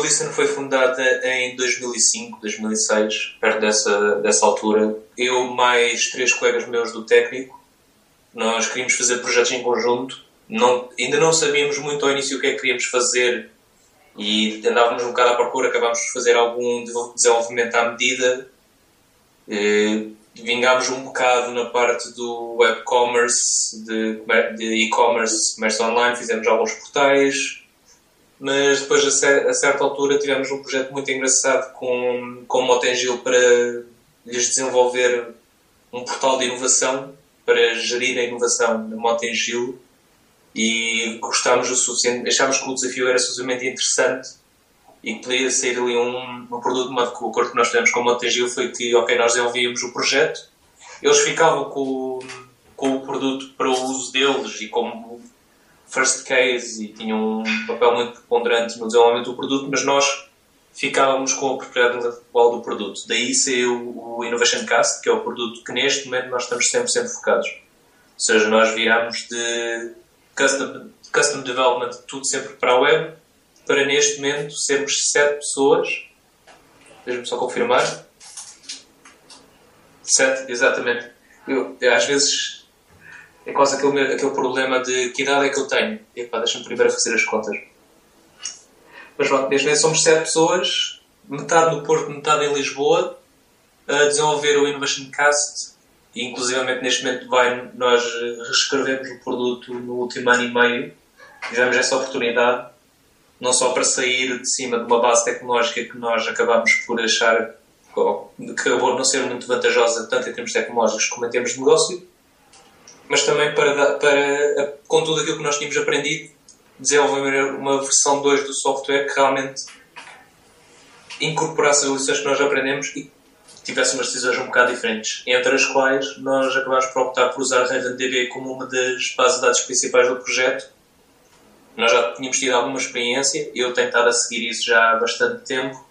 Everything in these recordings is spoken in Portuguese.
Wilson foi fundada em 2005, 2006, perto dessa, dessa altura. Eu, mais três colegas meus do técnico, nós queríamos fazer projetos em conjunto. Não, ainda não sabíamos muito ao início o que é que queríamos fazer e andávamos um bocado à procura. Acabámos de fazer algum desenvolvimento à medida. E, vingámos um bocado na parte do web commerce, de e-commerce, comércio online, fizemos alguns portais mas depois a, certa altura tivemos um projeto muito engraçado com, com Motengil para lhes desenvolver um portal de inovação para gerir a inovação na Motengil e gostámos o suficiente, achámos que o desafio era suficientemente interessante e que podia sair ali um, um produto, uma, o acordo que nós tivemos com o Motengil foi que, ok, nós desenvolvíamos o projeto, eles ficavam com, com o produto para o uso deles e como first case e tinham um papel muito preponderante no desenvolvimento do produto, mas nós ficávamos com a propriedade intelectual do produto. Daí saiu o Innovation Cast, que é o produto que neste momento nós estamos 100% focados. Ou seja, nós viramos de custom, custom development tudo sempre para a web, para neste momento sermos 7 pessoas. Deixa-me só confirmar. 7, exatamente. Eu, às vezes é quase aquele, aquele problema de que idade é que eu tenho. Epá, deixa-me primeiro fazer as contas. Mas pronto, neste momento somos sete pessoas, metade no Porto, metade em Lisboa, a desenvolver o Innovation Cast. E, inclusivamente, neste momento, vai, nós reescrevemos o produto no último ano e meio. Tivemos essa oportunidade, não só para sair de cima de uma base tecnológica que nós acabamos por achar que acabou de não ser muito vantajosa, tanto em termos tecnológicos como em termos de negócio, mas também para, para com tudo aquilo que nós tínhamos aprendido, desenvolver uma versão 2 do software que realmente incorporasse as lições que nós aprendemos e tivesse umas decisões um bocado diferentes, entre as quais nós acabámos por optar por usar RavenDB como uma das bases de dados principais do projeto. Nós já tínhamos tido alguma experiência, eu tenho estado a seguir isso já há bastante tempo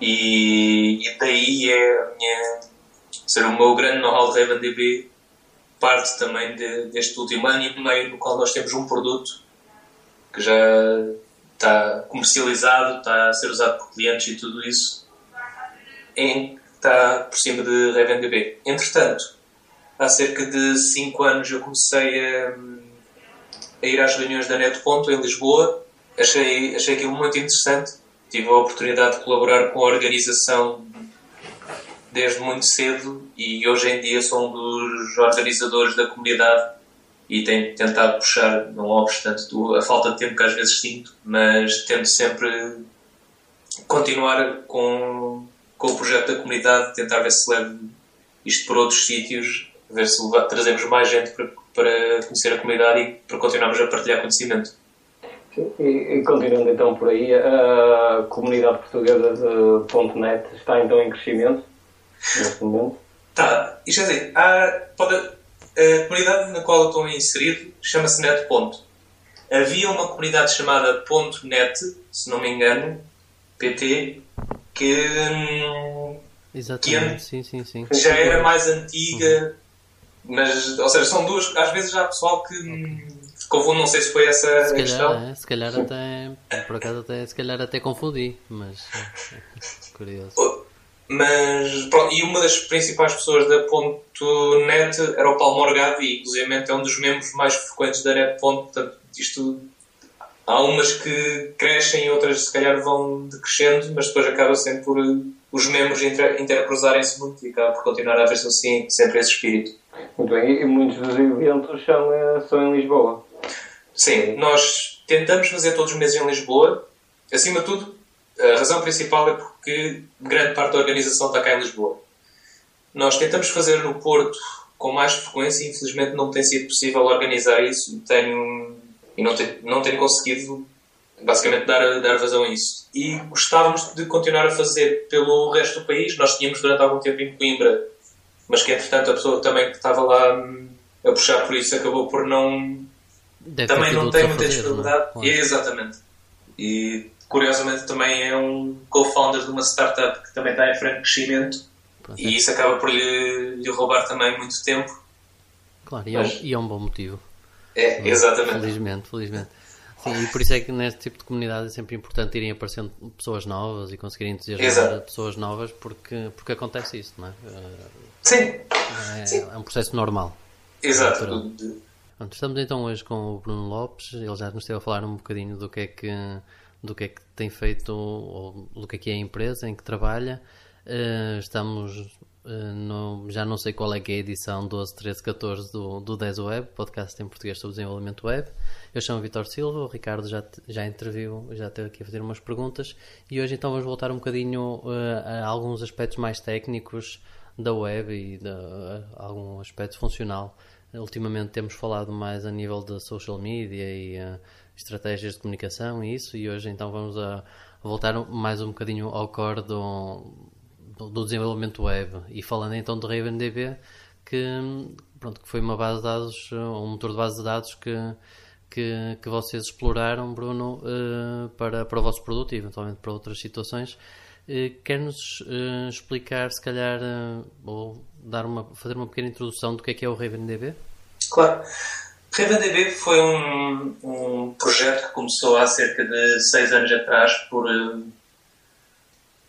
e, e daí é minha, ser o meu grande know-how de RavenDB parte também de, deste último ano e meio no qual nós temos um produto que já está comercializado, está a ser usado por clientes e tudo isso, em, está por cima de RavenDB. Entretanto, há cerca de 5 anos eu comecei a, a, ir às reuniões da NetPonto em Lisboa, achei, achei aquilo muito interessante, tive a oportunidade de colaborar com a organização desde muito cedo e hoje em dia sou um dos organizadores da comunidade e tenho tentado puxar, não obstante a falta de tempo que às vezes sinto, mas tento sempre continuar com, com o projeto da comunidade, tentar ver se leve isto para outros sítios, ver se trazemos mais gente para, para conhecer a comunidade e para continuarmos a partilhar conhecimento. E, e, continuando então por aí, a comunidade portuguesa de .NET está então em crescimento? Neste momento? Tá, isto é assim, há, pode, a comunidade na qual eu estou inserido chama-se Net Ponto. Havia uma comunidade chamada Ponto Net, se não me engano, PT, que, Exatamente, que sim, sim, sim. já era mais antiga, uhum. mas, ou seja, são duas, às vezes há pessoal que okay. confunde, não sei se foi essa se a calhar, questão. É, se calhar até, por acaso até, se calhar até confundi, mas curioso. Mas, pronto, e uma das principais pessoas da .net era o Paulo Morgado e, inclusive, é um dos membros mais frequentes da Net. Portanto, isto há umas que crescem e outras, se calhar, vão decrescendo, mas depois acaba sempre por os membros inter intercruzarem-se muito e acaba por continuar a haver-se assim, sempre esse espírito. Muito bem, e muitos dos eventos são, eh, são em Lisboa? Sim, nós tentamos fazer todos os meses em Lisboa. Acima de tudo, a razão principal é porque grande parte da organização está cá em Lisboa. Nós tentamos fazer no Porto com mais frequência e infelizmente não tem sido possível organizar isso tenho, e não tenho, não tenho conseguido basicamente dar, dar vazão a isso. E gostávamos de continuar a fazer pelo resto do país. Nós tínhamos durante algum tempo em Coimbra, mas que entretanto a pessoa também que estava lá hum, a puxar por isso acabou por não. Deve também não tem muita é? disponibilidade. Exatamente. E curiosamente também é um co-founder de uma startup que também está em franco crescimento Pronto, e é. isso acaba por lhe, lhe, roubar também muito tempo. Claro, e é, um, e é um bom motivo. É, exatamente. Felizmente, felizmente. Sim, e por isso é que neste tipo de comunidade é sempre importante irem aparecendo pessoas novas e conseguirem entusiasmar Exato. pessoas novas porque, porque acontece isso, não é? Eh, Sim, É, Sim. é um processo normal. exato. Pronto, estamos então hoje com o Bruno Lopes, ele já nos esteve a falar um bocadinho do que é que, do que, é que tem feito, ou do que é que é a empresa em que trabalha. Eh, estamos, eh, no, já não sei qual é que é a edição 12, 13, 14 do, do 10 Web, podcast em português sobre desenvolvimento web. Eu chamo Vitor Silva, o Ricardo já, já interviu, já esteve aqui a fazer umas perguntas e hoje então vamos voltar um bocadinho eh, a alguns aspectos mais técnicos da web e de, algum aspecto funcional. Ultimamente temos falado mais a nível da social media e estratégias de comunicação e isso, e hoje então vamos a, voltar mais um bocadinho ao core do, do, desenvolvimento web. E falando então do RavenDB, que, pronto, que foi uma base de dados, um motor de base de dados que, que, que vocês exploraram, Bruno, eh, para, para o vosso produto e eventualmente para outras situações. Eh, Quer-nos eh, explicar, se calhar, ou dar uma, fazer uma pequena introdução do que é que é o RavenDB? Claro. RavenDB foi um, um projeto que começou há cerca de seis anos atrás por, eh,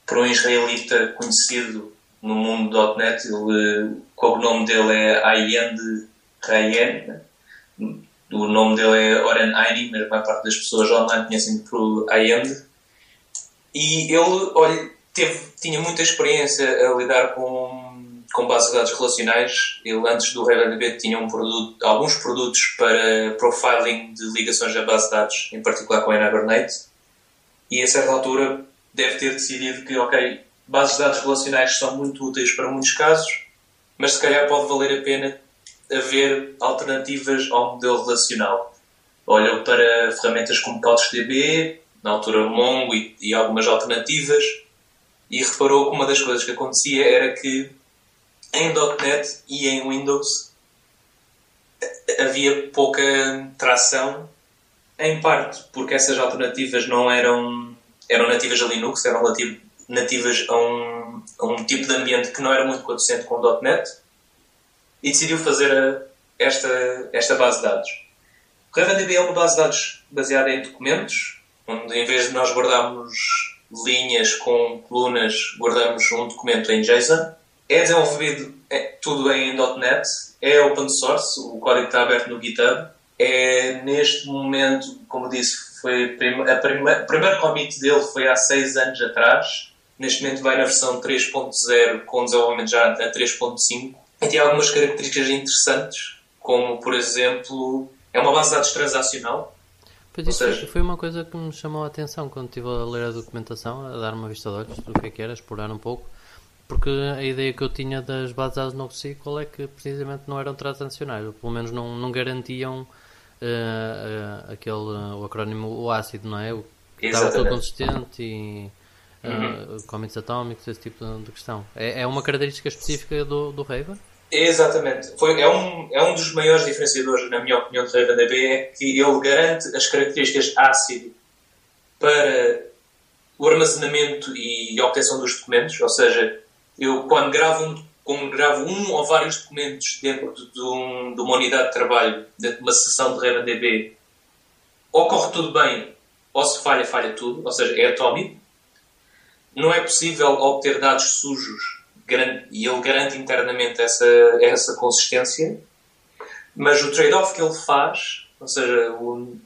por um israelita conhecido no mundo .NET. Ele, eh, o nome dele é Ayend Rayen. O nome dele é Oren Aini, mas a maior parte das pessoas online conhecem por Ayend. E ele, olha, teve, tinha muita experiência a lidar com, com bases de dados relacionais. Ele, antes do RavenDB, tinha um produto, alguns produtos para profiling de ligações a base de dados, em particular com a Hibernate. E a certa altura deve ter decidido que, ok, bases de dados relacionais são muito úteis para muitos casos, mas se calhar pode valer a pena haver alternativas ao modelo relacional. Olhou para ferramentas como CouchDB, na altura Mongo e, e algumas alternativas, e reparou que uma das coisas que acontecia era que em .NET e em Windows havia pouca tração, em parte porque essas alternativas não eram, eram nativas a Linux, eram nati- nativas a um, a um tipo de ambiente que não era muito condicente com .NET, e decidiu fazer a- esta, esta base de dados. O RavenDB é uma base de dados baseada em documentos, onde em vez de nós guardarmos linhas com colunas, guardamos um documento em JSON. É desenvolvido é, tudo em .NET, é open source, o código está aberto no GitHub. É, neste momento, como disse, foi a prima, o primeiro commit dele foi há seis anos atrás. Neste momento vai na versão 3.0 com desenvolvimento já a 3.5 e tem algumas características interessantes, como por exemplo, é uma base de dados transacional, Pois isso seja- foi- uma coisa que me chamou a atenção quando estive a ler a documentação, a dar uma vista de olhos do que é que era, explorar um pouco, porque a ideia que eu tinha das bases de NoSQL é que precisamente não eram transacionais, ou pelo menos não, não garantiam eh, eh, aquele, eh, o acrónimo o ácido, não é? O que estava todo consistente e uh, comments atómicos, esse tipo de, questão. É, é uma característica específica do, do Raven? Exatamente. Foi, é, um, é um dos maiores diferenciadores, na minha opinião, do RavenDB, é que ele garante as características ácido para o armazenamento e obtenção dos documentos, ou seja, eu quando gravo um, quando gravo um ou vários documentos dentro de, um, de uma unidade de trabalho, dentro de uma sessão de RavenDB, ou corre tudo bem, ou se falha, falha tudo, ou seja, é atómico. Não é possível obter dados sujos e ele garante internamente essa, essa consistência, mas o trade-off que ele faz, ou seja, o, o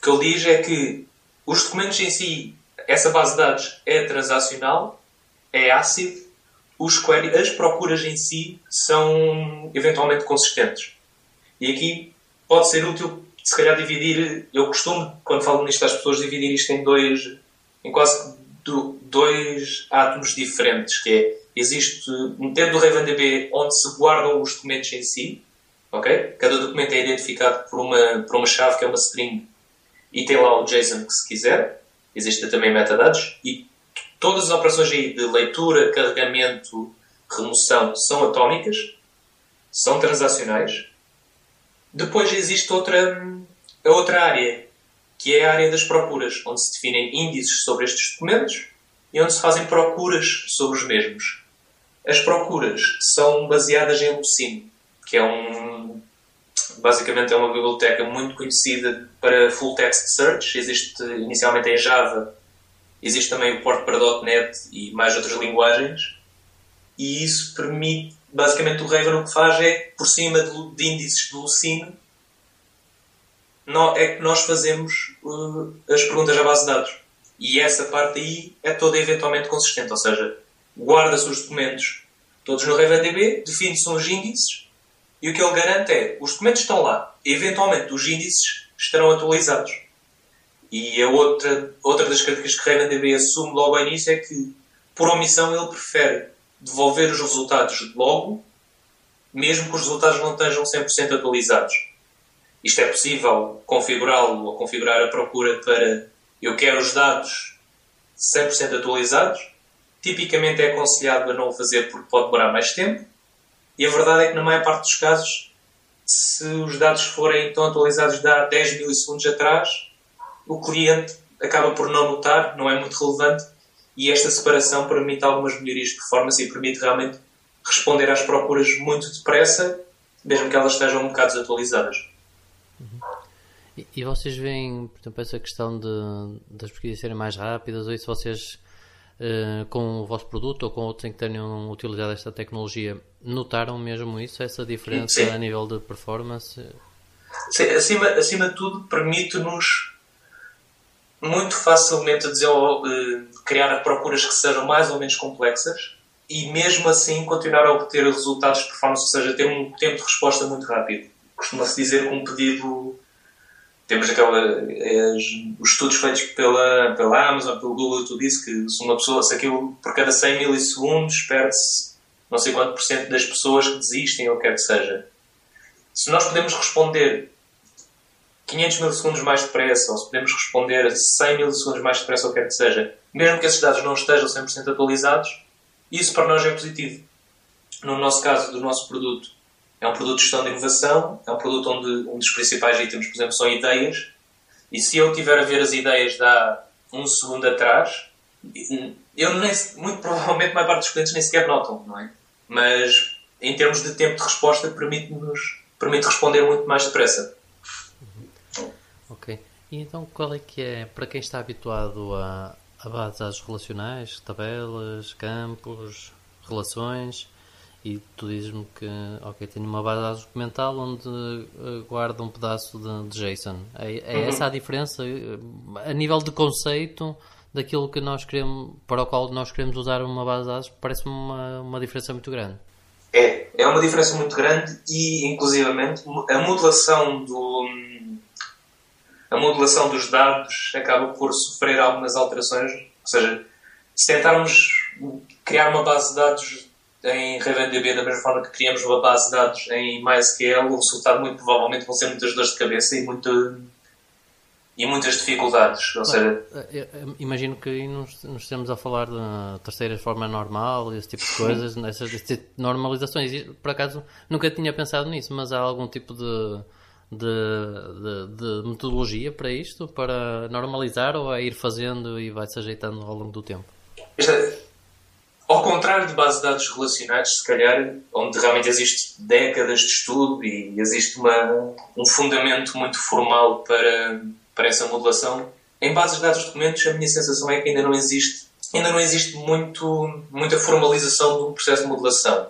que ele diz é que os documentos em si, essa base de dados é transacional, é ácido, os query, as procuras em si são eventualmente consistentes. E aqui pode ser útil, se calhar, dividir. Eu costumo, quando falo nisto às pessoas, dividir isto em dois, em quase do- dois átomos diferentes, que é, existe um dentro do RavenDB onde se guardam os documentos em si, ok? Cada documento é identificado por uma, por uma chave que é uma string e tem lá o JSON que se quiser. Existem também metadados e todas as operações aí de leitura, carregamento, remoção são atómicas, são transacionais. Depois existe outra, a outra área, que é a área das procuras, onde se definem índices sobre estes documentos e onde se fazem procuras sobre os mesmos. As procuras são baseadas em Lucene, que é um basicamente é uma biblioteca muito conhecida para full text search. Existe inicialmente em Java, existe também o port para .NET e mais outras linguagens. E isso permite, basicamente, o Raven o que faz é, por cima de, de índices de Lucene, é que nós fazemos uh, as perguntas à base de dados. E essa parte aí é toda eventualmente consistente, ou seja, guarda-se os documentos todos no RavenDB, define-se uns índices e o que ele garante é os documentos estão lá, eventualmente os índices estarão atualizados. E a outra, outra das características que RavenDB assume logo ao início é que, por omissão, ele prefere devolver os resultados logo, mesmo que os resultados não estejam 100% atualizados. Isto é possível configurá-lo ou configurar a procura para eu quero os dados 100% atualizados. Tipicamente é aconselhado a não o fazer porque pode demorar mais tempo. E a verdade é que, na maior parte dos casos, se os dados forem tão atualizados de há 10 milissegundos atrás, o cliente acaba por não notar, não é muito relevante, e esta separação permite algumas melhorias de performance e permite realmente responder às procuras muito depressa, mesmo que elas estejam um bocado desatualizadas. E, e vocês veem, por exemplo, essa questão de, das pesquisas serem mais rápidas, ou isso vocês, uh, com o vosso produto ou com outros em que tenham utilizado esta tecnologia, notaram mesmo isso, essa diferença Sim. a nível de performance? Sim, acima, acima de tudo, permite-nos muito facilmente uh, criar procuras que sejam mais ou menos complexas e mesmo assim continuar a obter resultados de performance, ou seja, ter um tempo de resposta muito rápido. Costuma-se dizer que um pedido temos aquela, as, os estudos feitos pela, pela Amazon, pelo Google, tudo isso, que se uma pessoa, se aquilo por cada 100 milissegundos perde-se não sei quanto por cento das pessoas que desistem ou quer que seja. Se nós podemos responder 500 milissegundos mais depressa, ou se podemos responder 100 milissegundos mais depressa, ou quer que seja, mesmo que esses dados não estejam 100% atualizados, isso para nós é positivo. No nosso caso, do nosso produto, é um produto de gestão de inovação, é um produto onde um dos principais itens, por exemplo, são ideias. E se eu tiver a ver as ideias de há um segundo atrás, eu nem, muito provavelmente a maior parte dos clientes nem sequer notam, não é? Mas em termos de tempo de resposta permite-nos permite responder muito mais depressa. E então qual é que é, para quem está habituado a, a bases relacionais, tabelas, campos, relações, e tu dizes-me que, ok, tenho uma base documental onde uh, guarda um pedaço de, de JSON. É, é uhum. essa a diferença? A nível de conceito daquilo que nós queremos, para o qual nós queremos usar uma base de dados, parece-me uma, uma diferença muito grande. É, é uma diferença muito grande e, inclusivamente, a modulação do a modulação dos dados acaba por sofrer algumas alterações. Ou seja, se tentarmos criar uma base de dados em RavenDB da mesma forma que criamos uma base de dados em MySQL, o resultado muito provavelmente vão ser muitas dores de cabeça e, muito, e muitas dificuldades. Ou seja, imagino que aí nos, nos estamos a falar de terceira forma normal, esse tipo de coisas, nessas tipo normalizações. Por acaso nunca tinha pensado nisso, mas há algum tipo de, de, de, de metodologia para isto, para normalizar ou é ir fazendo e vai se ajeitando ao longo do tempo? Ao contrário de bases de dados relacionados, se calhar, onde realmente existe décadas de estudo e existe uma, um fundamento muito formal para, para essa modulação, em bases de dados de documentos a minha sensação é que ainda não existe, ainda não existe muito, muita formalização do processo de modulação.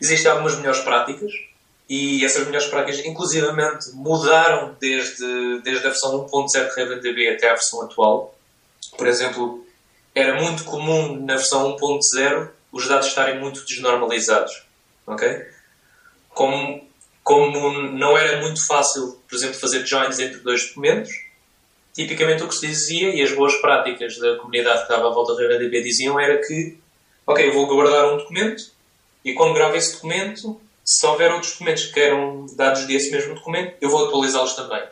Existem algumas melhores práticas e essas melhores práticas, inclusivamente, mudaram desde, desde a versão 1.0 de RavenDB até a versão atual. Por exemplo, era muito comum na versão 1.0 os dados estarem muito desnormalizados. Ok? Como, como não era muito fácil, por exemplo, fazer joins entre dois documentos, tipicamente o que se dizia, e as boas práticas da comunidade que estava à volta da RDB diziam, era que, ok, eu vou guardar um documento, e quando gravo esse documento, se houver outros documentos que queiram dados desse mesmo documento, eu vou atualizá-los também.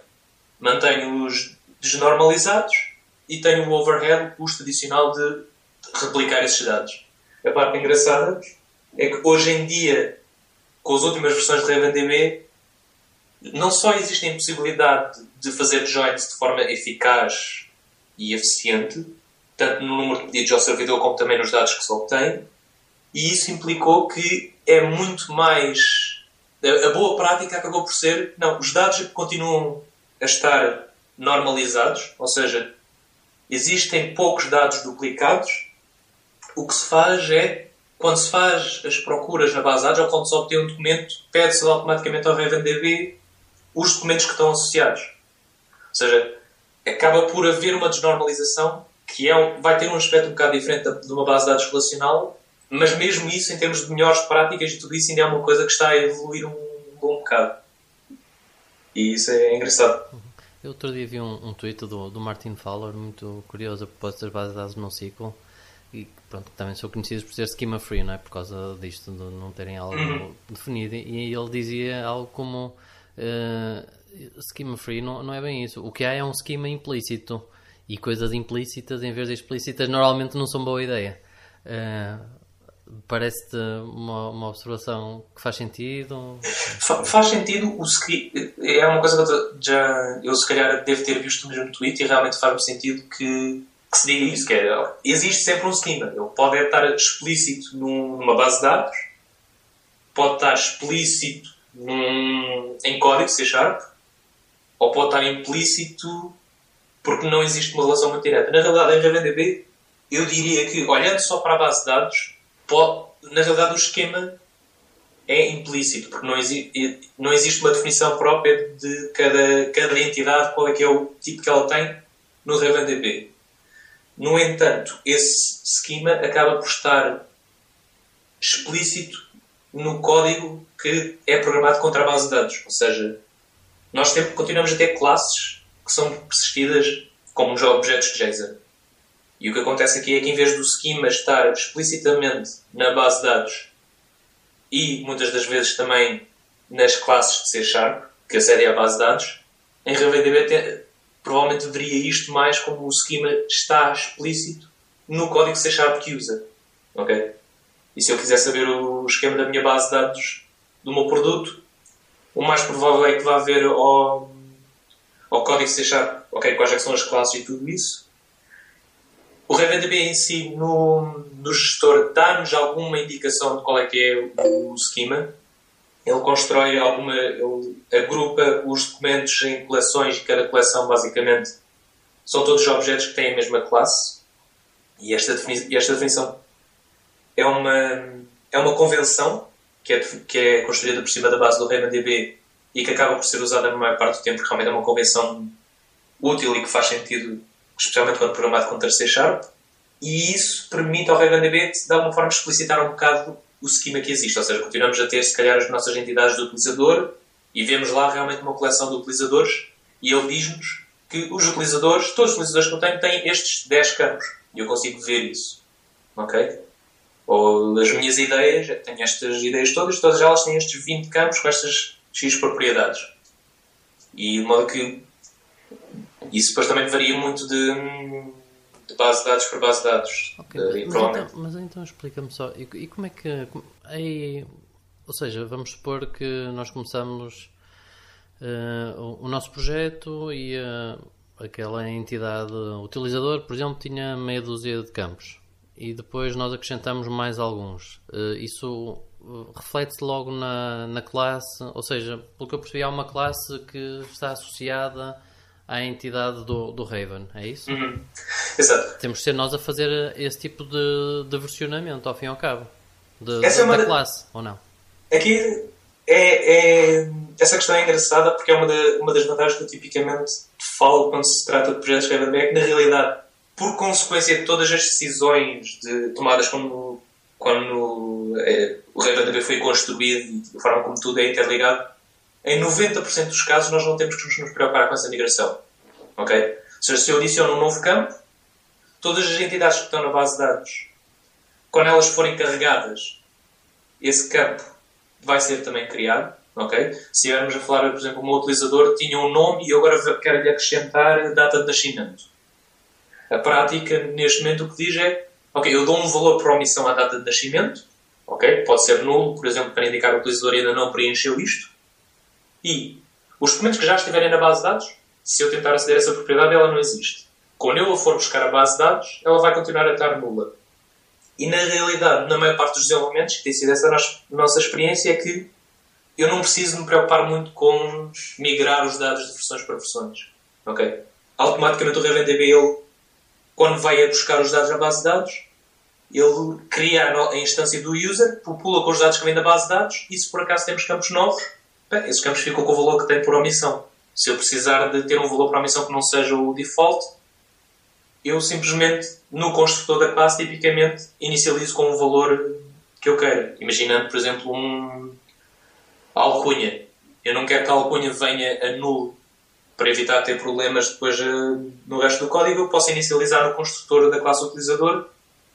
Mantenho-os desnormalizados e tenho o overhead, custo adicional de replicar esses dados. A parte engraçada é que hoje em dia, com as últimas versões de RavenDB, não só existe a impossibilidade de fazer joins de forma eficaz e eficiente, tanto no número de pedidos ao servidor como também nos dados que se obtém, e isso implicou que é muito mais a, boa prática acabou por ser, não, os dados continuam a estar normalizados, ou seja, existem poucos dados duplicados. O que se faz é, quando se faz as procuras na base de dados ou quando se obtém um documento, pede-se automaticamente ao RavenDB os documentos que estão associados. Ou seja, acaba por haver uma desnormalização que é, vai ter um aspecto um bocado diferente de uma base de dados relacional, mas mesmo isso, em termos de melhores práticas e tudo isso, ainda é uma coisa que está a evoluir um bom bocado. E isso é engraçado. Eu outro dia vi um, um tweet do, do Martin Fowler, muito curioso, a propósito das bases de dados NoSQL, e pronto, também são conhecidos por ser schema free, não é? Por causa disto, de não terem algo uhum. definido. E ele dizia algo como uh, schema free não, não é bem isso. O que há é um schema implícito. E coisas implícitas em vez de explícitas normalmente não são boa ideia. Uh, Parece-te uma, uma observação que faz sentido? Faz sentido. O, é uma coisa que eu, já, eu se calhar devo ter visto mesmo tweet e realmente faz-me sentido que, que se diga isso. Que é, existe sempre um schema. Ele pode estar explícito numa base de dados, pode estar explícito num, em código C Sharp, ou pode estar implícito porque não existe uma relação muito direta. Na realidade, em RavenDB, eu diria que, olhando só para a base de dados, pode, na realidade, o esquema é implícito, porque não, exi não existe uma definição própria de cada, cada entidade, qual é que é o tipo que ela tem no RavenDB. No entanto, esse esquema acaba por estar explícito no código que é programado contra a base de dados. Ou seja, nós temos, continuamos a ter classes que são persistidas como os objetos de JSON. E o que acontece aqui é que em vez do schema estar explicitamente na base de dados e muitas das vezes também nas classes de C Sharp, que acedem à base de dados, em RavenDB provavelmente veria isto mais como o schema está explícito no código C Sharp que usa. Ok? E se eu quiser saber o esquema da minha base de dados do meu produto, o mais provável é que vá ver ao, ao código C Sharp, ok, quais é são as classes e tudo isso, o RavenDB em si, no, no gestor, dá-nos alguma indicação de qual é que é o, o schema. Ele constrói alguma. Ele agrupa os documentos em coleções e cada coleção, basicamente, são todos objetos que têm a mesma classe. E esta, defini esta definição é uma, é uma convenção que é, que é construída por cima da base do RavenDB e que acaba por ser usada na maior parte do tempo, porque realmente é uma convenção útil e que faz sentido especialmente quando programado com C Sharp, e isso permite ao RavenDB de alguma forma explicitar um bocado o esquema que existe, ou seja, continuamos a ter se calhar as nossas entidades do utilizador e vemos lá realmente uma coleção de utilizadores e ele diz-nos que os utilizadores, todos os utilizadores que eu tenho, têm estes 10 campos e eu consigo ver isso. Ok? Ou as minhas ideias, tenho estas ideias todas, todas elas têm estes 20 campos com estas X propriedades. E de modo que isso depois também varia muito de, de base de dados para base de dados. Okay, mas, então, mas, então, explica-me só, e, e, como é que. Aí, ou seja, vamos supor que nós começamos uh, o, o, nosso projeto e uh, aquela entidade utilizador, por exemplo, tinha meia dúzia de campos e depois nós acrescentamos mais alguns. Uh, isso reflete-se logo na, na classe, ou seja, pelo que eu percebi, há uma classe que está associada à entidade do, do Raven, é isso? Uhum. Exato. Temos de ser nós a fazer esse tipo de, de versionamento, ao fim e ao cabo, de, essa de, é da classe, ou não? Aqui é, é, essa questão é engraçada porque é uma, uma das vantagens que eu tipicamente falo quando se trata de projetos Raven é que, na realidade, por consequência de todas as decisões de, tomadas quando, quando é, o RavenDB foi construído e da forma como tudo é interligado, em 90% dos casos nós não temos que nos preocupar com essa migração. Ok? Ou seja, se eu adiciono um novo campo, todas as entidades que estão na base de dados, quando elas forem carregadas, esse campo vai ser também criado. Ok? Se estivermos a falar, por exemplo, um utilizador tinha um nome e agora quero-lhe acrescentar a data de nascimento. A prática, neste momento, o que diz é: Ok, eu dou um valor por omissão à data de nascimento. Ok? Pode ser nulo, por exemplo, para indicar o utilizador ainda não preencheu isto. E os documentos que já estiverem na base de dados, se eu tentar aceder a essa propriedade, ela não existe. Quando eu a for buscar a base de dados, ela vai continuar a estar nula. E na realidade, na maior parte dos desenvolvimentos, que tem sido essa nossa experiência, é que eu não preciso me preocupar muito com migrar os dados de versões para versões. Ok? Automaticamente o RavenDB, quando vai a buscar os dados na base de dados, ele cria a, instância do user, popula com os dados que vêm da base de dados e se por acaso temos campos novos, bem, esses campos ficam com o valor que tem por omissão. Se eu precisar de ter um valor por omissão que não seja o default, eu simplesmente, no construtor da classe, tipicamente, inicializo com um valor que eu queira. Imaginando, por exemplo, um alcunha. Eu não quero que a alcunha venha a nulo para evitar ter problemas depois uh, no resto do código. Eu posso inicializar no construtor da classe utilizador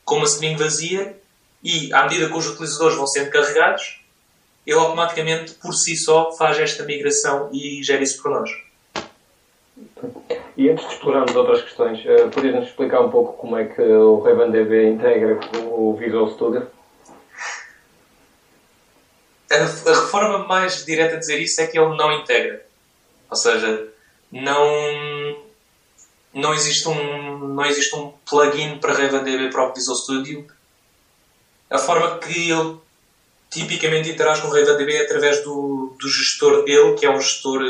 com uma string vazia e, à medida que os utilizadores vão sendo carregados, ele automaticamente, por si só, faz esta migração e gera isso para nós. E antes de explorarmos outras questões, uh, podias-nos explicar um pouco como é que o RavenDB integra o Visual Studio? A, a reforma mais direta a dizer isso é que ele não integra. Ou seja, não, não, existe, um, não existe um plugin para RavenDB para o Visual Studio. A forma que ele tipicamente interage com o RavenDB através do, do gestor dele, que é um gestor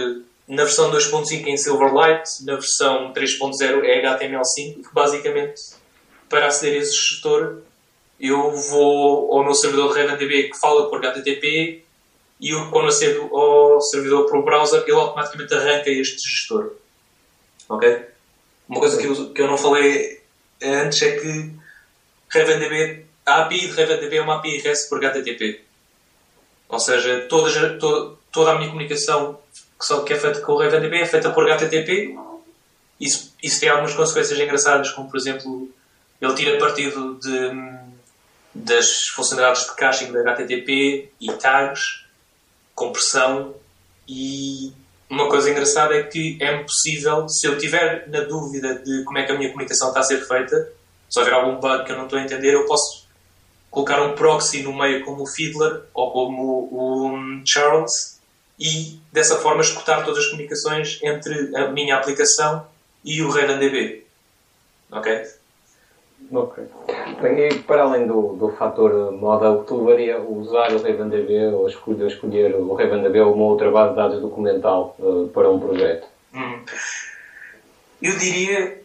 na versão 2.5 em Silverlight, na versão 3.0 é HTML5, que basicamente para aceder a esse gestor eu vou ao meu servidor de RavenDB que fala por HTTP e eu, quando acedo ao servidor por browser ele automaticamente arranca este gestor. Ok? Uma coisa que eu, que eu não falei antes é que RavenDB, a API de RavenDB é uma API REST por HTTP. Ou seja, toda, toda, toda a minha comunicação que, só, que é feita com o RavenDB é feita por HTTP. Isso, isso tem algumas consequências engraçadas, como por exemplo, ele tira partido de, das funcionalidades de caching da HTTP e tags, compressão e uma coisa engraçada é que é possível, se eu tiver na dúvida de como é que a minha comunicação está a ser feita, se houver algum bug que eu não estou a entender, eu posso colocar um proxy no meio como o Fiddler ou como o Charles e dessa forma escutar todas as comunicações entre a minha aplicação e o RavenDB. Ok? Ok. Bem, e para além do, do fator moda, o que tu levaria usar o RavenDB ou escolher, escolher o RavenDB ou uma outra base de dados documental uh, para um projeto? Hum. Eu diria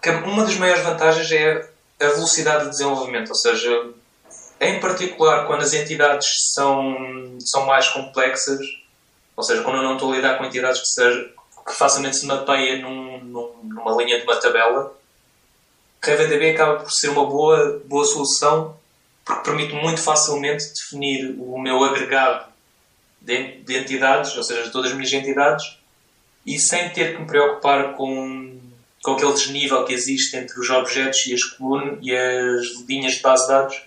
que uma das maiores vantagens é a velocidade de desenvolvimento, ou seja, em particular quando as entidades são, são mais complexas, ou seja, quando eu não estou a lidar com entidades que, seja, que facilmente se mapeia num, num, numa linha de uma tabela, RavenDB acaba por ser uma boa, boa solução porque permite muito facilmente definir o meu agregado de, de entidades, ou seja, de todas as minhas entidades, e sem ter que me preocupar com, com aquele desnível que existe entre os objetos e as colunas e as linhas de base de dados.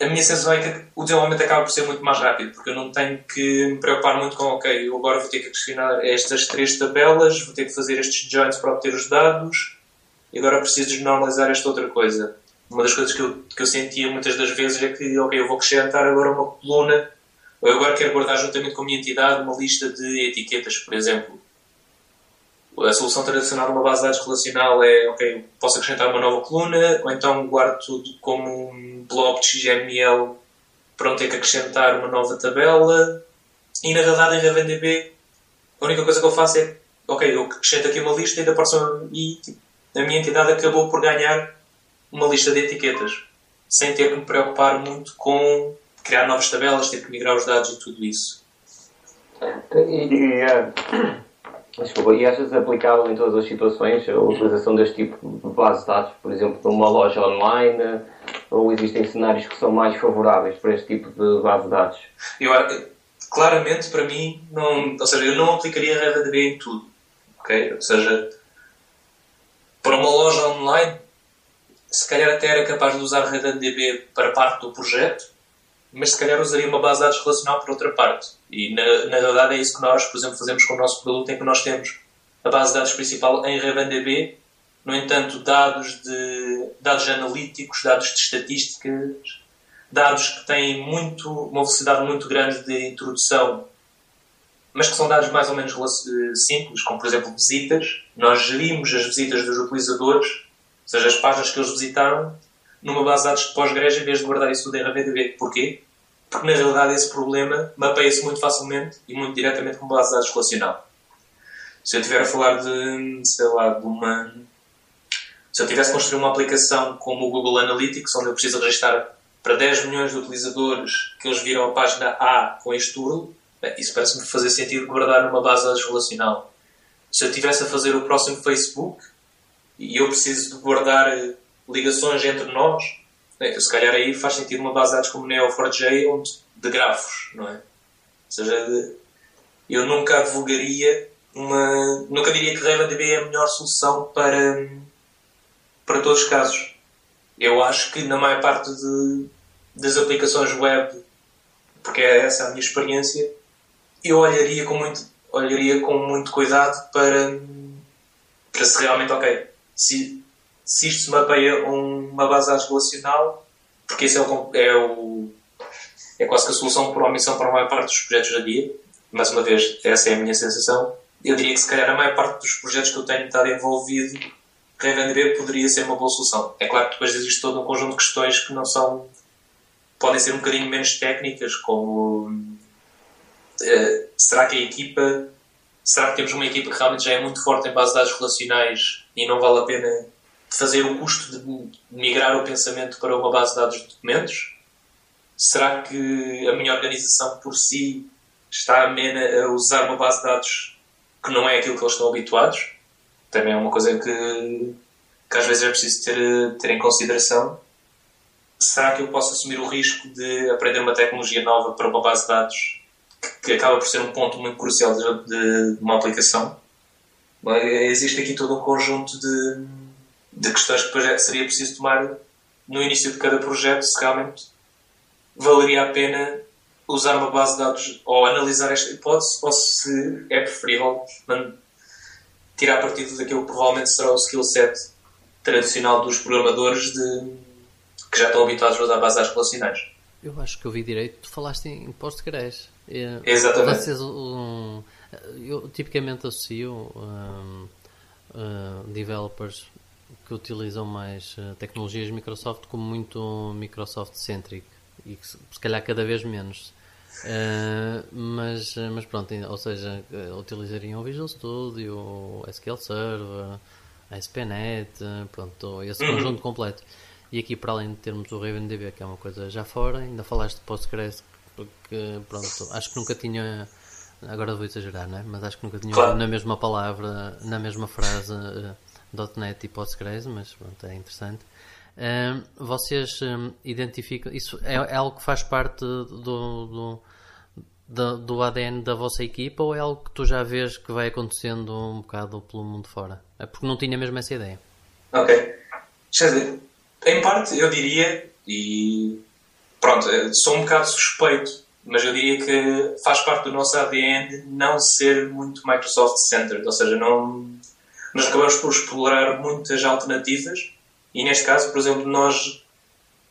A minha sensação é que o desenvolvimento acaba por ser muito mais rápido, porque eu não tenho que me preocupar muito com, ok, eu agora vou ter que adicionar estas três tabelas, vou ter que fazer estes joins para obter os dados, e agora preciso desnormalizar esta outra coisa. Uma das coisas que eu, que eu sentia muitas das vezes é que, ok, eu vou acrescentar agora uma coluna, ou eu agora quero guardar juntamente com a minha entidade uma lista de etiquetas, por exemplo. A solução tradicional de uma base de dados relacional é, ok, posso acrescentar uma nova coluna, ou então guardo tudo como um blob de XML para não ter que acrescentar uma nova tabela. E na realidade, em RavenDB, a única coisa que eu faço é, ok, eu acrescento aqui uma lista e da próxima, e tipo, a minha entidade acabou por ganhar uma lista de etiquetas, sem ter que me preocupar muito com criar novas tabelas, ter que migrar os dados e tudo isso. E, é, desculpa, e achas aplicável em todas as situações a utilização deste tipo de base de dados, por exemplo, numa loja online, ou existem cenários que são mais favoráveis para este tipo de base de dados? Eu, claramente, para mim, não, ou seja, eu não aplicaria a RDB em tudo. ok? Ou seja, para uma loja online, se calhar até era capaz de usar RedDB para parte do projeto, mas se calhar usaria uma base de dados relacional para outra parte. E na, na realidade é isso que nós, por exemplo, fazemos com o nosso produto, em que nós temos a base de dados principal em RedDB, no entanto, dados, de, dados analíticos, dados de estatísticas, dados que têm muito, uma velocidade muito grande de introdução mas que são dados mais ou menos eh, simples, como por exemplo visitas. Nós gerimos as visitas dos utilizadores, ou seja, as páginas que eles visitaram, numa base de dados de pós-grege em vez de guardar isso tudo em RavenDB. Porquê? porque na realidade esse problema mapeia-se muito facilmente e muito diretamente com base de dados relacional. Se eu estiver a falar de, sei lá, de uma. Se eu tivesse construído uma aplicação como o Google Analytics, onde eu preciso registrar para 10 milhões de utilizadores que eles viram a página A com este URL, isso parece-me fazer sentido guardar numa base de dados relacional. Se eu estivesse a fazer o próximo Facebook e eu preciso de guardar eh, ligações entre nós, bem, se calhar aí faz sentido uma base de dados como Neo4j onde, de grafos, não é? Ou seja, eu nunca advogaria uma. Nunca diria que RavenDB é a melhor solução para, para todos os casos. Eu acho que na maior parte de, das aplicações web, porque é essa a minha experiência, eu olharia com muito, olharia com muito cuidado para, para se realmente, ok, se, se isto se mapeia uma base de relacional, porque esse é o, é o é quase que a solução por omissão para a maior parte dos projetos da dia. Mais uma vez, essa é a minha sensação eu diria que se calhar a maior parte dos projetos que eu tenho estado envolvido, RavenDB poderia ser uma boa solução. É claro que depois existe todo um conjunto de questões que não são. podem ser um bocadinho menos técnicas, como. Uh, será que a equipa. Será que temos uma equipa que realmente já é muito forte em base de dados relacionais e não vale a pena fazer o custo de migrar o pensamento para uma base de dados de documentos? Será que a minha organização por si está amena a usar uma base de dados que não é aquilo que eles estão habituados. Também é uma coisa que, que às vezes é preciso ter, ter em consideração. Será que eu posso assumir o risco de aprender uma tecnologia nova para uma base de dados que, que acaba por ser um ponto muito crucial de, de, de uma aplicação? Existe aqui todo um conjunto de, de questões que depois é, seria preciso tomar no início de cada projeto se realmente valeria a pena usar uma base de dados ou analisar esta hipótese ou se é preferível tirar partido daquilo que provavelmente será o skill set tradicional dos programadores de, que já estão habituados a usar bases de dados relacionais. Eu acho que eu vi direito, tu falaste em Postgres. Exatamente. Vocês, um, eu tipicamente associo um, uh, developers que utilizam mais uh, tecnologias Microsoft como muito Microsoft-centric e que se calhar cada vez menos. Uh, mas, mas pronto, ou seja, utilizariam o Visual Studio, o SQL Server, a SPNet, pronto, esse uhum. conjunto completo. E aqui, para além de termos o RavenDB, que é uma coisa já fora, ainda falaste de Postgres, porque pronto, acho que nunca tinha. Agora vou exagerar, não é? Mas acho que nunca tinha claro. na mesma palavra, na mesma frase, .NET e Postgres, mas pronto, é interessante vocês um, identificam. Isso é, é, algo que faz parte do, do, do, ADN da vossa equipa ou é algo que tu já vês que vai acontecendo um bocado pelo mundo fora? É porque não tinha mesmo essa ideia. Ok. Em parte, eu diria, e pronto, sou um bocado suspeito, mas eu diria que faz parte do nosso ADN não ser muito Microsoft-centered, ou seja, não, nós acabamos por explorar muitas alternativas e neste caso, por exemplo, nós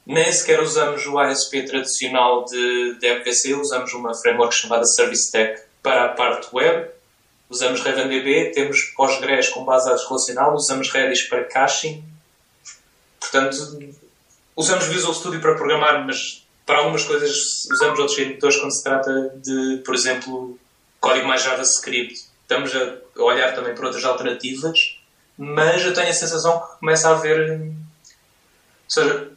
nem sequer usamos o ASP tradicional de, de MVC, usamos uma framework chamada Service Tech para a parte web, usamos RavenDB, temos Postgres com base de dados relacional, usamos Redis para caching. Portanto, usamos Visual Studio para programar, mas para algumas coisas usamos outros editores quando se trata de, por exemplo, código mais JavaScript. Estamos a olhar também para outras alternativas mas eu tenho a sensação que começa a haver. Ou seja,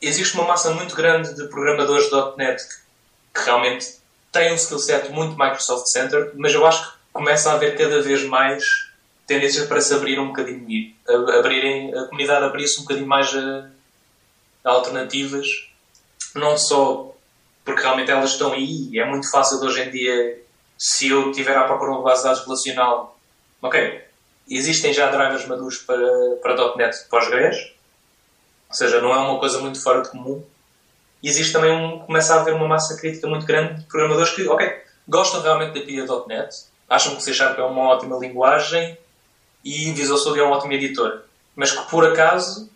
existe uma massa muito grande de programadores .NET que, que realmente têm um skill set muito Microsoft Center, mas eu acho que começa a haver cada vez mais tendências para se abrir um bocadinho, abrirem, a comunidade abrir-se um bocadinho mais a, a, alternativas, não só porque realmente elas estão aí, é muito fácil hoje em dia, se eu tiver à procura de uma base de dados relacional, ok, Existem já drivers maduros para, para .NET Postgres, ou seja, não é uma coisa muito fora de comum. E existe também um, começa a haver uma massa crítica muito grande de programadores que, ok, gostam realmente da PIA.NET, acham que C Sharp é uma ótima linguagem e Visual Studio é um ótimo editor, mas que por acaso,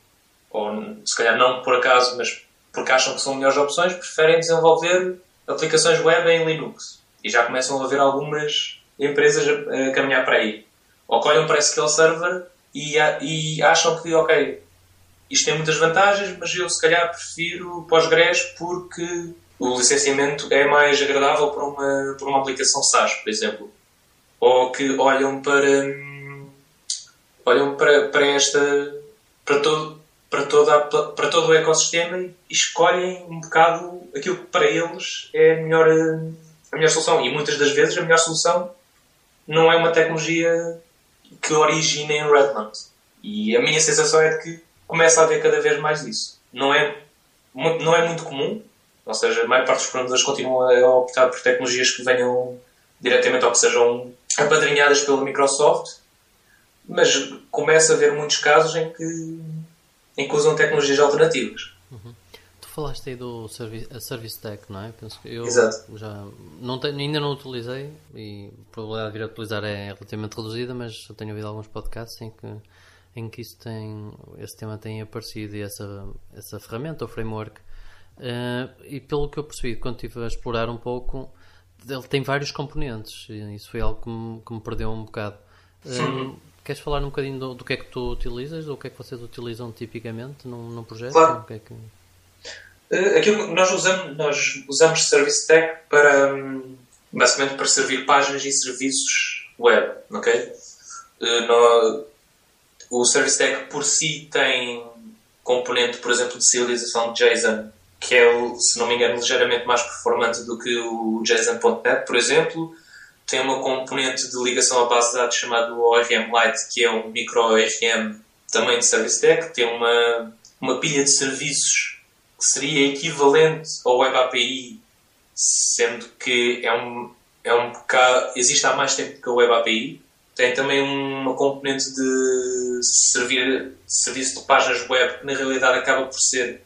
ou se calhar não por acaso, mas porque acham que são melhores opções, preferem desenvolver aplicações web em Linux. E já começam a haver algumas empresas a, a caminhar para aí ou que olham para SQL Server e, e acham que, ok, isto tem muitas vantagens, mas eu se calhar prefiro Postgres porque o licenciamento é mais agradável para uma, para uma aplicação SaaS, por exemplo. Ou que olham para olham para, para esta para todo para, toda, para todo o ecossistema e escolhem um bocado aquilo que para eles é a melhor, a melhor solução. E muitas das vezes a melhor solução não é uma tecnologia que origina em Redmond. E a minha sensação é de que começa a haver cada vez mais isso. Não é, não é muito comum, ou seja, a maior parte dos programadores continuam a optar por tecnologias que venham diretamente ou que sejam apadrinhadas pela Microsoft, mas começa a haver muitos casos em que, em que usam tecnologias alternativas. Uhum. Falaste aí do service, service Tech, não é? Penso que eu Exato. já não tenho, ainda não utilizei e a probabilidade de vir a utilizar é relativamente reduzida, mas eu tenho ouvido alguns podcasts em que em que isso tem, esse tema tem aparecido e essa, essa ferramenta ou framework Uh, e pelo que eu percebi, quando estive a explorar um pouco, ele tem vários componentes. E isso foi algo que me, que me perdeu um bocado. Uh, queres falar um bocadinho do, do, que é que tu utilizas? Do que é que vocês utilizam tipicamente num, num projeto? Claro. Que é que... Uh, aquilo nós usamos, nós usamos Service Tech para um, basicamente para servir páginas e serviços web, ok? No, o Service Tech por si tem componente, por exemplo, de serialização de JSON que é, se não me engano, ligeiramente mais performante do que o JSON.NET, por exemplo. Tem uma componente de ligação à base de dados chamado ORM Lite, que é um micro ORM também de Service Tech. Tem uma, uma pilha de serviços seria equivalente ao Web API, sendo que é um, é um bocado, existe há mais tempo que a Web API. Tem também uma componente de servir serviço de páginas web que na realidade acaba por ser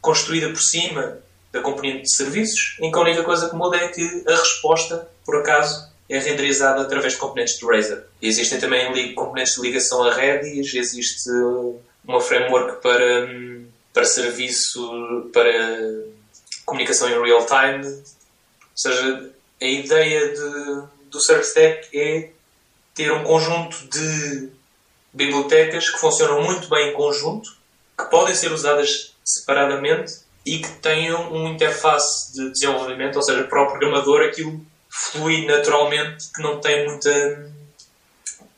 construída por cima da componente de serviços, em que a única coisa que muda é que a resposta, por acaso, é renderizada através de componentes de Razer. Existem também componentes de ligação a Redis, existe uma framework para, para serviço, para comunicação em real time. Ou seja, a ideia de, do Service Tech é ter um conjunto de bibliotecas que funcionam muito bem em conjunto, que podem ser usadas separadamente e que tenham uma interface de desenvolvimento, ou seja, para o programador aquilo flui naturalmente, que não tem muita.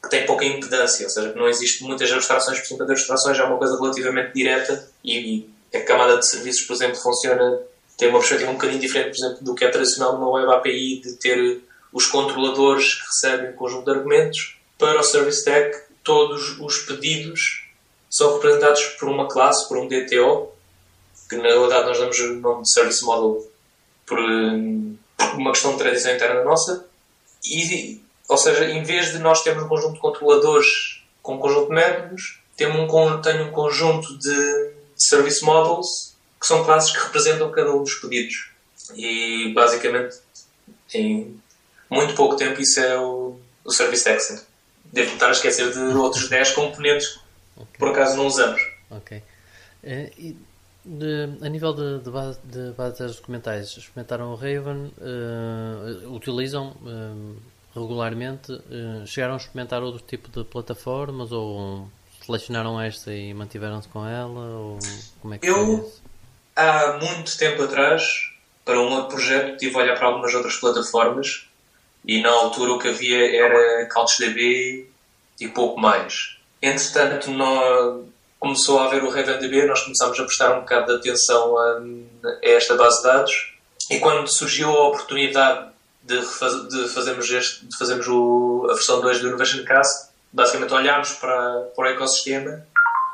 Que tem pouca impedância, ou seja, que não existe muitas abstrações, por exemplo, as abstrações é uma coisa relativamente direta e a camada de serviços, por exemplo, funciona, tem uma perspectiva um bocadinho diferente, por exemplo, do que é tradicional numa web API, de ter os controladores que recebem um conjunto de argumentos. Para o Service Tech, todos os pedidos são representados por uma classe, por um DTO, que na realidade nós damos o nome de Service Model por uma questão de tradição interna nossa, e, ou seja, em vez de nós termos um conjunto de controladores com um conjunto de métodos, temos um, tenho um conjunto de Service Models que são classes que representam cada um dos pedidos. E basicamente, em muito pouco tempo, isso é o, o Service Accent. Devo estar a esquecer de outros 10 componentes que por acaso não usamos. Ok. Uh, e de, a nível de, de, base, de bases documentais, experimentaram o Raven, uh, utilizam uh, regularmente, uh, chegaram a experimentar outro tipo de plataformas ou selecionaram esta e mantiveram-se com ela? Ou como é que Eu, há muito tempo atrás, para um outro projeto, tive a olhar para algumas outras plataformas e na altura o que havia era CouchDB e pouco mais. Entretanto, nós começou a haver o RavenDB, nós começámos a prestar um bocado de atenção a, a esta base de dados e quando surgiu a oportunidade de, de fazermos, este, de fazermos o, a versão 2 do Innovation Cast, basicamente olhámos para, para o ecossistema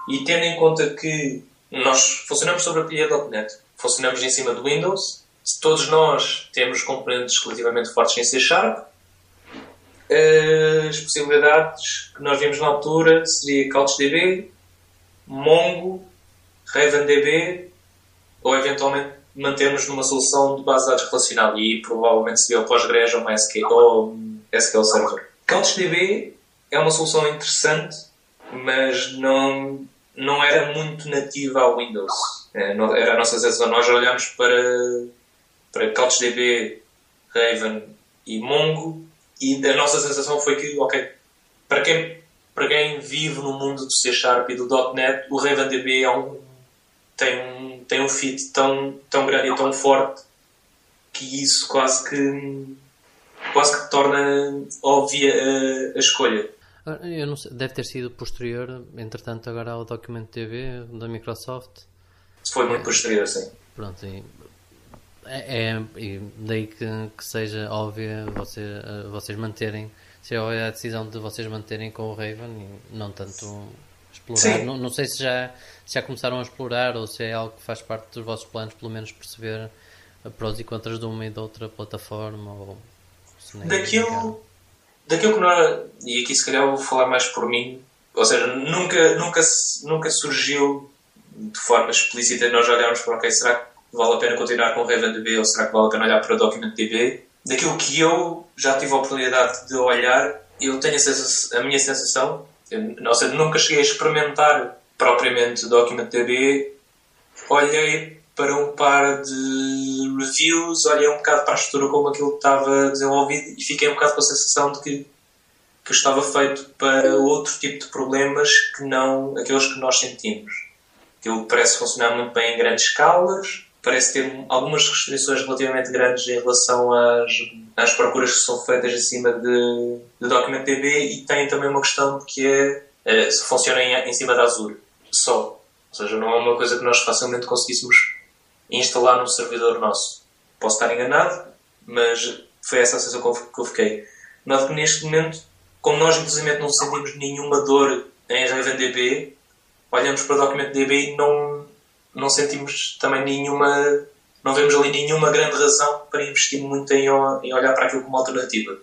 e tendo em conta que nós funcionamos sobre a pilha.net, funcionamos em cima do Windows, todos nós temos componentes relativamente fortes em C Sharp, as possibilidades que nós vimos na altura seria CouchDB, Mongo, RavenDB ou eventualmente mantermos numa solução de base de dados relacional e provavelmente seria o Postgres ou MySQL ou SQL Server. CouchDB é uma solução interessante, mas não, não era muito nativa ao Windows. É, era a nossa sensação. Nós olhamos para, para CouchDB, Raven e Mongo e a nossa sensação foi que, ok, para quem para quem vive no mundo do C Sharp e do .NET, o RavenDB é um, tem, um, tem um fit tão, tão grande e tão forte que isso quase que quase que torna óbvia a, a escolha. Eu não sei, deve ter sido posterior, entretanto, agora ao Document TV da Microsoft. Foi muito posterior, sim. Pronto, e, é, é e daí que, que seja óbvia você, vocês manterem, se é a decisão de vocês manterem com o Raven e não tanto explorar. Não, não, sei se já, se já começaram a explorar ou se é algo que faz parte dos vossos planos, pelo menos perceber prós e contras de uma e da outra plataforma ou daquilo, daquilo que nós, e aqui se calhar vou falar mais por mim, ou seja, nunca, nunca, nunca surgiu de forma explícita nós olharmos para, ok, será que vale a pena continuar com o RavenDB ou será que vale a pena olhar para o DocumentDB? Daquilo que eu já tive a oportunidade de olhar, eu tenho a, sensação, a minha sensação, eu, nunca cheguei a experimentar propriamente o DocumentDB, olhei para um par de reviews, olhei um bocado para a estrutura como aquilo estava desenvolvido e fiquei um bocado com a sensação de que, que estava feito para outro tipo de problemas que não aqueles que nós sentimos. Aquilo parece funcionar muito bem em grandes escalas, parece ter algumas restrições relativamente grandes em relação às, às procuras que são feitas acima de, de DocumentDB e tem também uma questão que é, é se funciona em, em cima da Azure só. Ou seja, não é uma coisa que nós facilmente conseguíssemos instalar num servidor nosso. Posso estar enganado, mas foi essa a sensação que eu fiquei. Noto que neste momento, como nós inclusive não sentimos nenhuma dor em RavenDB, olhamos para o DocumentDB e não, não sentimos também nenhuma, não vemos ali nenhuma grande razão para investir muito em, em olhar para aquilo como alternativa.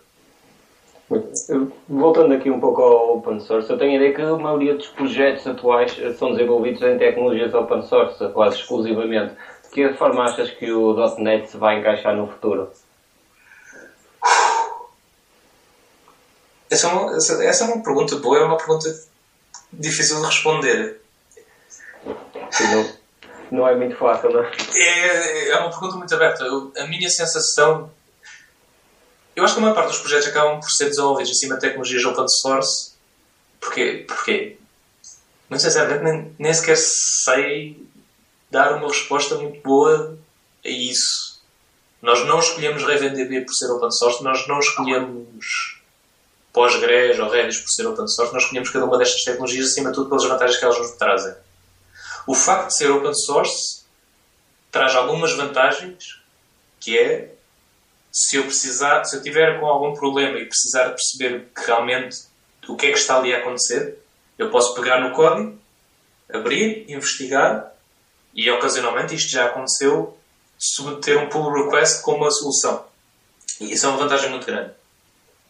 Voltando aqui um pouco ao open source, eu tenho a ideia que a maioria dos projetos atuais são desenvolvidos em tecnologias open source, quase exclusivamente que forma achas que o .NET se vai encaixar no futuro? Essa é, uma, essa, essa é uma pergunta boa, é uma pergunta difícil de responder. Não, não é muito fácil, não é? É, uma pergunta muito aberta. Eu, a minha sensação. Eu acho que a maior parte dos projetos acabam por ser desenvolvidos em cima de tecnologias open source. Porquê? Porquê? Muito sinceramente, nem, nem sequer sei dar uma resposta muito boa a isso. Nós não escolhemos RavenDB por ser open source, nós não escolhemos Postgres ou Redis por ser open source, nós escolhemos cada uma destas tecnologias acima de tudo pelas vantagens que elas nos trazem. O facto de ser open source traz algumas vantagens, que é se eu precisar, se eu tiver com algum problema e precisar perceber que realmente o que é que está ali a acontecer, eu posso pegar no código, abrir, investigar e ocasionalmente isto já aconteceu, submeter um pull request com uma solução. E isso é uma vantagem muito grande.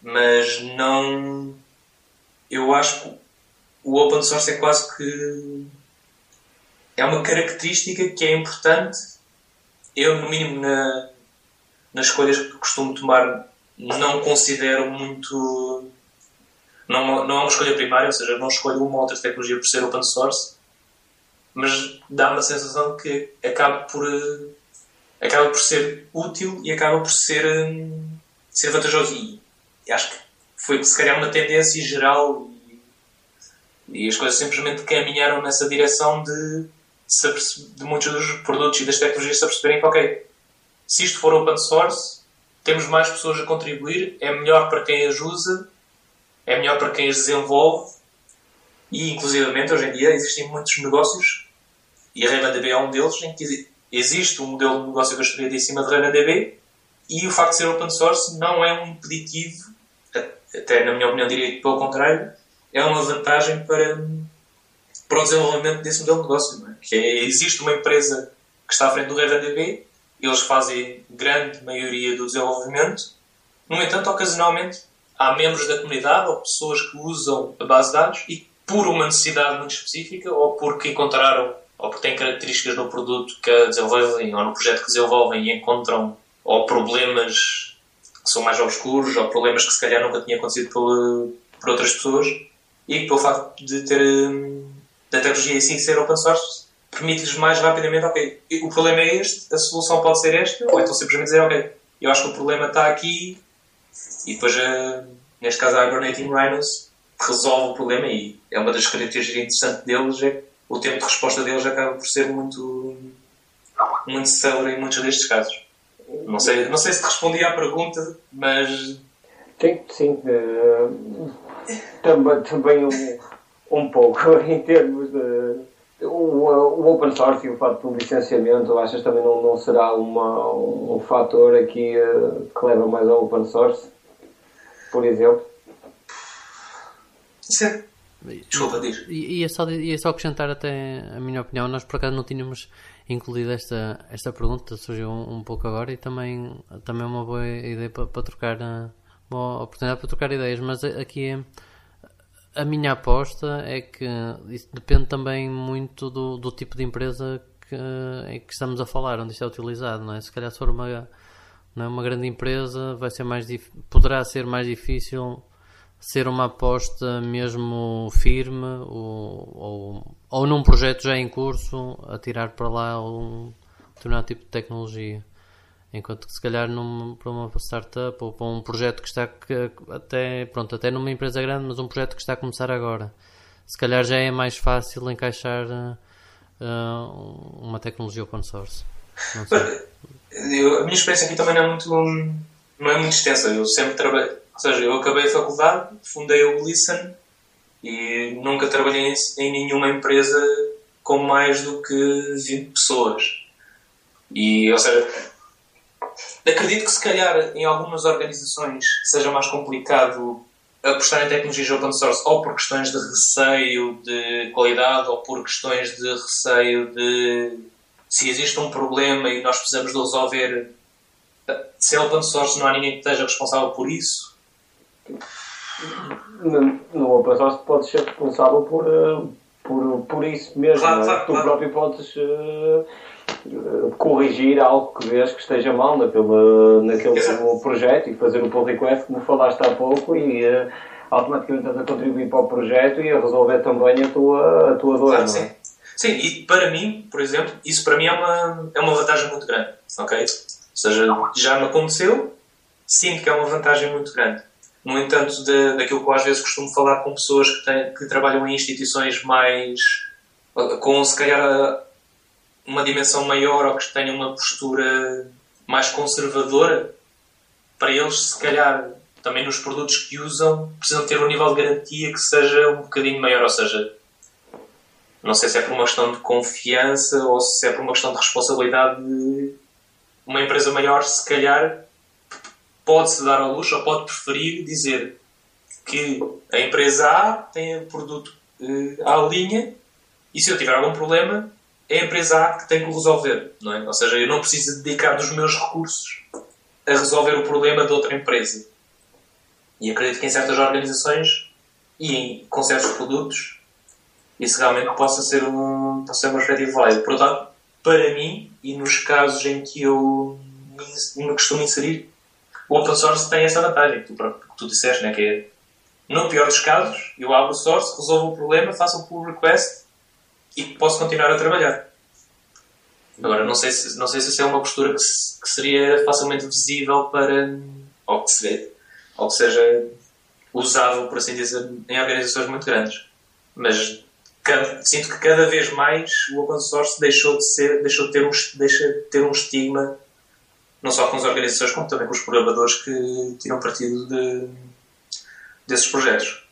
Mas não. Eu acho que o open source é quase que. É uma característica que é importante. Eu, no mínimo, na, nas escolhas que costumo tomar, não considero muito. Não, não é uma escolha primária, ou seja, não escolho uma ou outra tecnologia por ser open source mas dá-me a sensação que acaba por eh, acaba por ser útil e acaba por ser, eh, ser vantajoso. E acho que foi se calhar uma tendência geral e, e as coisas simplesmente caminharam nessa direção de, de muitos dos produtos e das tecnologias se aperceberem que, ok, se isto for open source, temos mais pessoas a contribuir, é melhor para quem as usa, é melhor para quem as desenvolve e, inclusivamente, hoje em dia existem muitos negócios, e a RavenDB é um deles, em que existe um modelo de negócio construído em cima de RavenDB, e o facto de ser open source não é um impeditivo, até na minha opinião diria que pelo contrário, é uma vantagem para, para o desenvolvimento desse modelo de negócio. É? Que é, existe uma empresa que está à frente do RavenDB, eles fazem grande maioria do desenvolvimento, no entanto, ocasionalmente, há membros da comunidade ou pessoas que usam a base de dados e por uma necessidade muito específica ou porque encontraram ou porque têm características no produto que desenvolvem ou no projeto que desenvolvem e encontram ou problemas que são mais obscuros ou problemas que se calhar nunca tinham acontecido por, por outras pessoas e pelo facto de ter hum, da tecnologia em si ser open source permite-lhes mais rapidamente, ok, o problema é este, a solução pode ser esta, ou então simplesmente dizer, ok, eu acho que o problema está aqui e depois, hum, neste caso, a Hibernating Rhinos resolve o problema e é uma das características interessantes deles é o tempo de resposta deles acaba por ser muito muito célebre em muitos destes casos. Não sei, não sei se respondi à pergunta, mas. Sim, sim. Uh, também também um pouco em termos de. O, o open source e o fato do licenciamento, achas também não, não será uma, um fator aqui uh, que leva mais ao open source? Por exemplo? Sim. Desculpa, diz. E, é só, e é só acrescentar até a minha opinião, nós por acaso não tínhamos incluído esta, esta pergunta, surgiu um, um pouco agora e também, também é uma boa ideia para, para trocar, eh, uma oportunidade para trocar ideias, mas aqui é, a minha aposta é que isso depende também muito do, do tipo de empresa que, em que estamos a falar, onde isto é utilizado, não é? Se calhar se for uma, não é, uma grande empresa, vai ser mais poderá ser mais difícil ser uma aposta mesmo firme ou, ou, ou num projeto já em curso a tirar para lá um determinado tipo de tecnologia. Enquanto que se calhar num, para uma startup ou para um projeto que está que, até, pronto, até numa empresa grande, mas um projeto que está a começar agora, se calhar já é mais fácil encaixar uh, uma tecnologia open source. Eu, a minha experiência aqui também não é muito, não é muito extensa. Eu sempre trabalhei ou seja, eu acabei a faculdade, fundei o Listen e nunca trabalhei em nenhuma empresa com mais do que 20 pessoas. E, ou seja, acredito que se calhar em algumas organizações seja mais complicado apostar em tecnologias open source ou por questões de receio de qualidade ou por questões de receio de se existe um problema e nós precisamos de resolver se é open source não há ninguém que esteja responsável por isso no, no open source podes ser responsável por, uh, por, por isso mesmo. Claro, é? claro, tu claro. próprio podes uh, corrigir algo que vês que esteja mal naquele, naquele projeto e fazer o pull request, como falaste há pouco, e uh, automaticamente estás a contribuir para o projeto e a resolver também a tua, a tua dor. Claro, é? sim. sim, e para mim, por exemplo, isso para mim é uma, é uma vantagem muito grande. Ok? Ou seja, já me aconteceu, sinto que é uma vantagem muito grande no entanto, de, daquilo que eu às vezes costumo falar com pessoas que, têm, que trabalham em instituições mais. com se calhar uma dimensão maior ou que tenham uma postura mais conservadora, para eles, se calhar, também nos produtos que usam, precisam ter um nível de garantia que seja um bocadinho maior. Ou seja, não sei se é por uma questão de confiança ou se é por uma questão de responsabilidade de uma empresa maior, se calhar pode-se dar ao luxo ou pode preferir dizer que a empresa A tem o produto uh, à linha e se eu tiver algum problema é a empresa A que tem que o resolver, não é? Ou seja, eu não preciso dedicar dos meus recursos a resolver o problema de outra empresa. E acredito que em certas organizações e em, com certos produtos isso realmente possa ser, um, possa ser uma perspectiva válida. Portanto, para mim, e nos casos em que eu me, me costumo inserir, o open source tem essa vantagem que tu, que tu disseste, né? que é, no pior dos casos, eu abro o source, resolvo o problema, faço um pull request e posso continuar a trabalhar. Agora, não sei se, não sei se essa é uma postura que, se, que seria facilmente visível para. ou que, se, ou que seja usável, por assim dizer, em organizações muito grandes. Mas cada, sinto que cada vez mais o open source deixou de, ser, deixou de, ter, um, deixa de ter um estigma não só com as organizações, como também com os programadores que tiram partido de, desses projetos.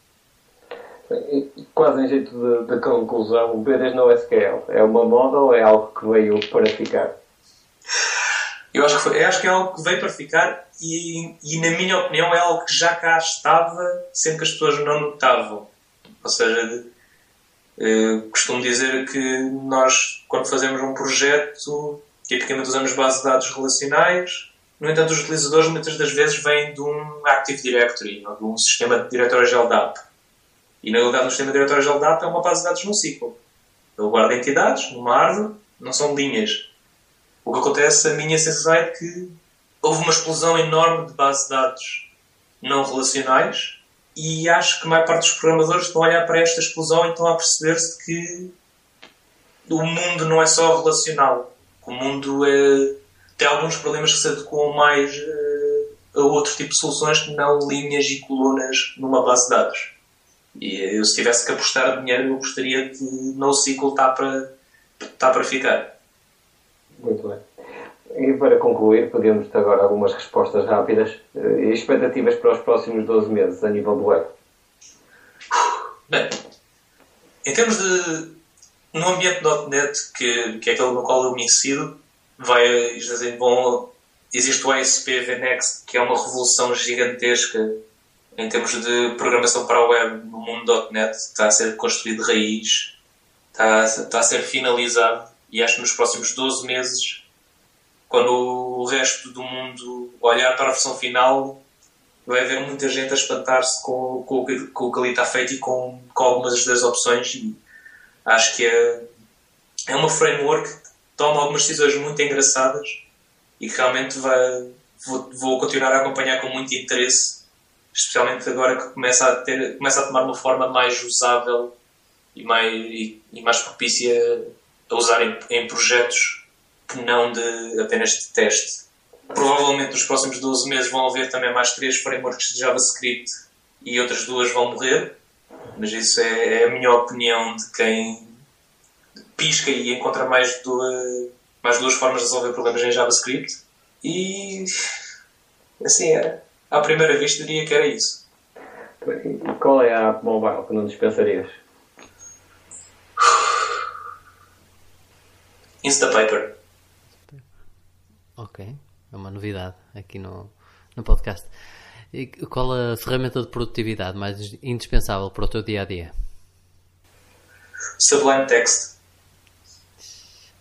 Quase em jeito de, de conclusão, o BDs no SQL é uma moda ou é algo que veio para ficar? Eu acho que, foi, eu acho que é algo que veio para ficar e, e, na minha opinião, é algo que já cá estava, sendo que as pessoas não notavam. Ou seja, eh, costumo dizer que nós, quando fazemos um projeto, Tipicamente usamos bases de dados relacionais. No entanto, os utilizadores muitas das vezes vêm de um Active Directory, ou de um sistema de diretório-geral DAP. E na realidade, no sistema de diretório-geral DAP é uma base de dados no SQL. Ele guarda entidades numa árvore, não são linhas. O que acontece, a minha sensação é que houve uma explosão enorme de bases de dados não relacionais e acho que a maior parte dos programadores estão a olhar para esta explosão e estão a perceber-se que o mundo não é só relacional. O mundo é, tem alguns problemas que se adequam mais uh, a outro tipo de soluções que não linhas e colunas numa base de dados. E eu, se tivesse que apostar dinheiro, eu gostaria que NoSQL está para, está para ficar. Muito bem. E para concluir, podemos ter agora algumas respostas rápidas e expectativas para os próximos 12 meses a nível do web. Bem, em termos de. No ambiente .NET, que, que é aquele no qual eu me insiro, vai, dizer, bom, existe o ASP VNext, que é uma revolução gigantesca em termos de programação para a web no mundo .NET. Está a ser construído de raiz, está, está a ser finalizado e acho que nos próximos 12 meses, quando o resto do mundo olhar para a versão final, vai haver muita gente a espantar-se com, com, com, o que ali está feito e com, com algumas das opções. E acho que é, é uma framework que toma algumas decisões muito engraçadas e que realmente vai, vou, vou continuar a acompanhar com muito interesse, especialmente agora que começa a, ter, começa a tomar uma forma mais usável e mais, e, e mais propícia a usar em, em projetos que não de apenas de teste. Provavelmente nos próximos 12 meses vão haver também mais três frameworks de JavaScript e outras duas vão morrer, mas isso é, é a minha opinião de quem pisca e encontra mais duas, mais duas formas de resolver problemas em JavaScript. E assim, é, à primeira vista diria que era isso. Qual é a app mobile que não dispensarias? Instapaper. Ok, é uma novidade aqui no, no podcast. E qual a ferramenta de produtividade mais indispensável para o teu dia a dia? Sublime Text.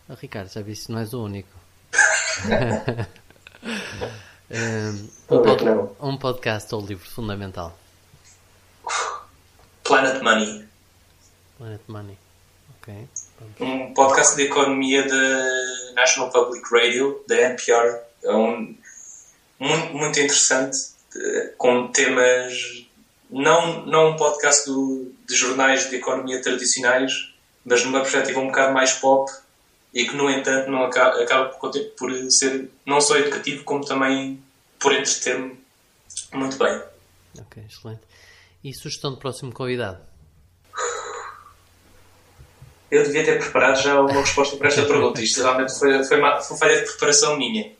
Oh, Ricardo, já viste, não és o único. um, pod, um podcast ou livro fundamental? Planet Money. Planet Money. Ok. Um podcast de economia da National Public Radio, da NPR. É um, muito, muito interessante, eh, com temas. Não, não um podcast do, de jornais de economia tradicionais, mas numa perspectiva um bocado mais pop e que, no entanto, não acaba, acaba por, ser não só educativo, como também por entreter-me muito bem. Ok, excelente. E sugestão de próximo convidado? eu devia ter preparado já uma resposta para esta pergunta. Isto realmente foi, foi, uma, foi falha de preparação minha.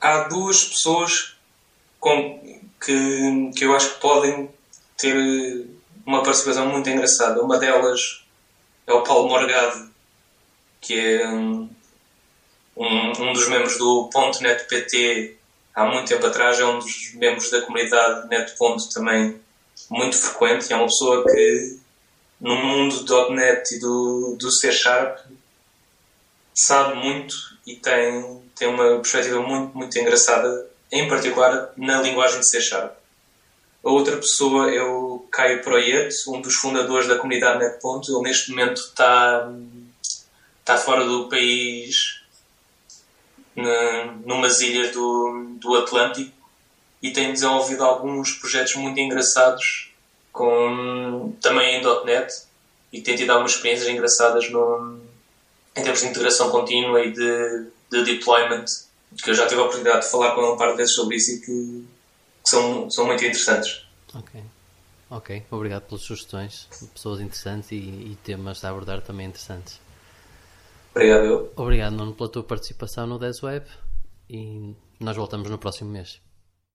Há duas pessoas com, que, que eu acho que podem ter uma participação muito engraçada. Uma delas é o Paulo Morgado, que é um, um dos membros do Ponto Net PT há muito tempo atrás, é um dos membros da comunidade Net Ponto também muito frequente. É uma pessoa que no mundo do .NET e do, do C Sharp sabe muito e tem, tem uma perspectiva muito, muito engraçada, em particular na linguagem de C Sharp. A outra pessoa é o Caio Proieto, um dos fundadores da comunidade NetPonto. Ele neste momento está, está fora do país, numas ilhas do, do Atlântico, e tem desenvolvido alguns projetos muito engraçados com, também em .NET e tem tido algumas experiências engraçadas no, em termos de integração contínua e de, de deployment que eu já tive a oportunidade de falar com ele um par de vezes sobre isso e que, que, são, são muito interessantes. Ok. Ok, obrigado pelas sugestões. Pessoas interessantes e, e temas a abordar também interessantes. Obrigado. Obrigado, Nuno, pela tua participação no Desweb e nós voltamos no próximo mês.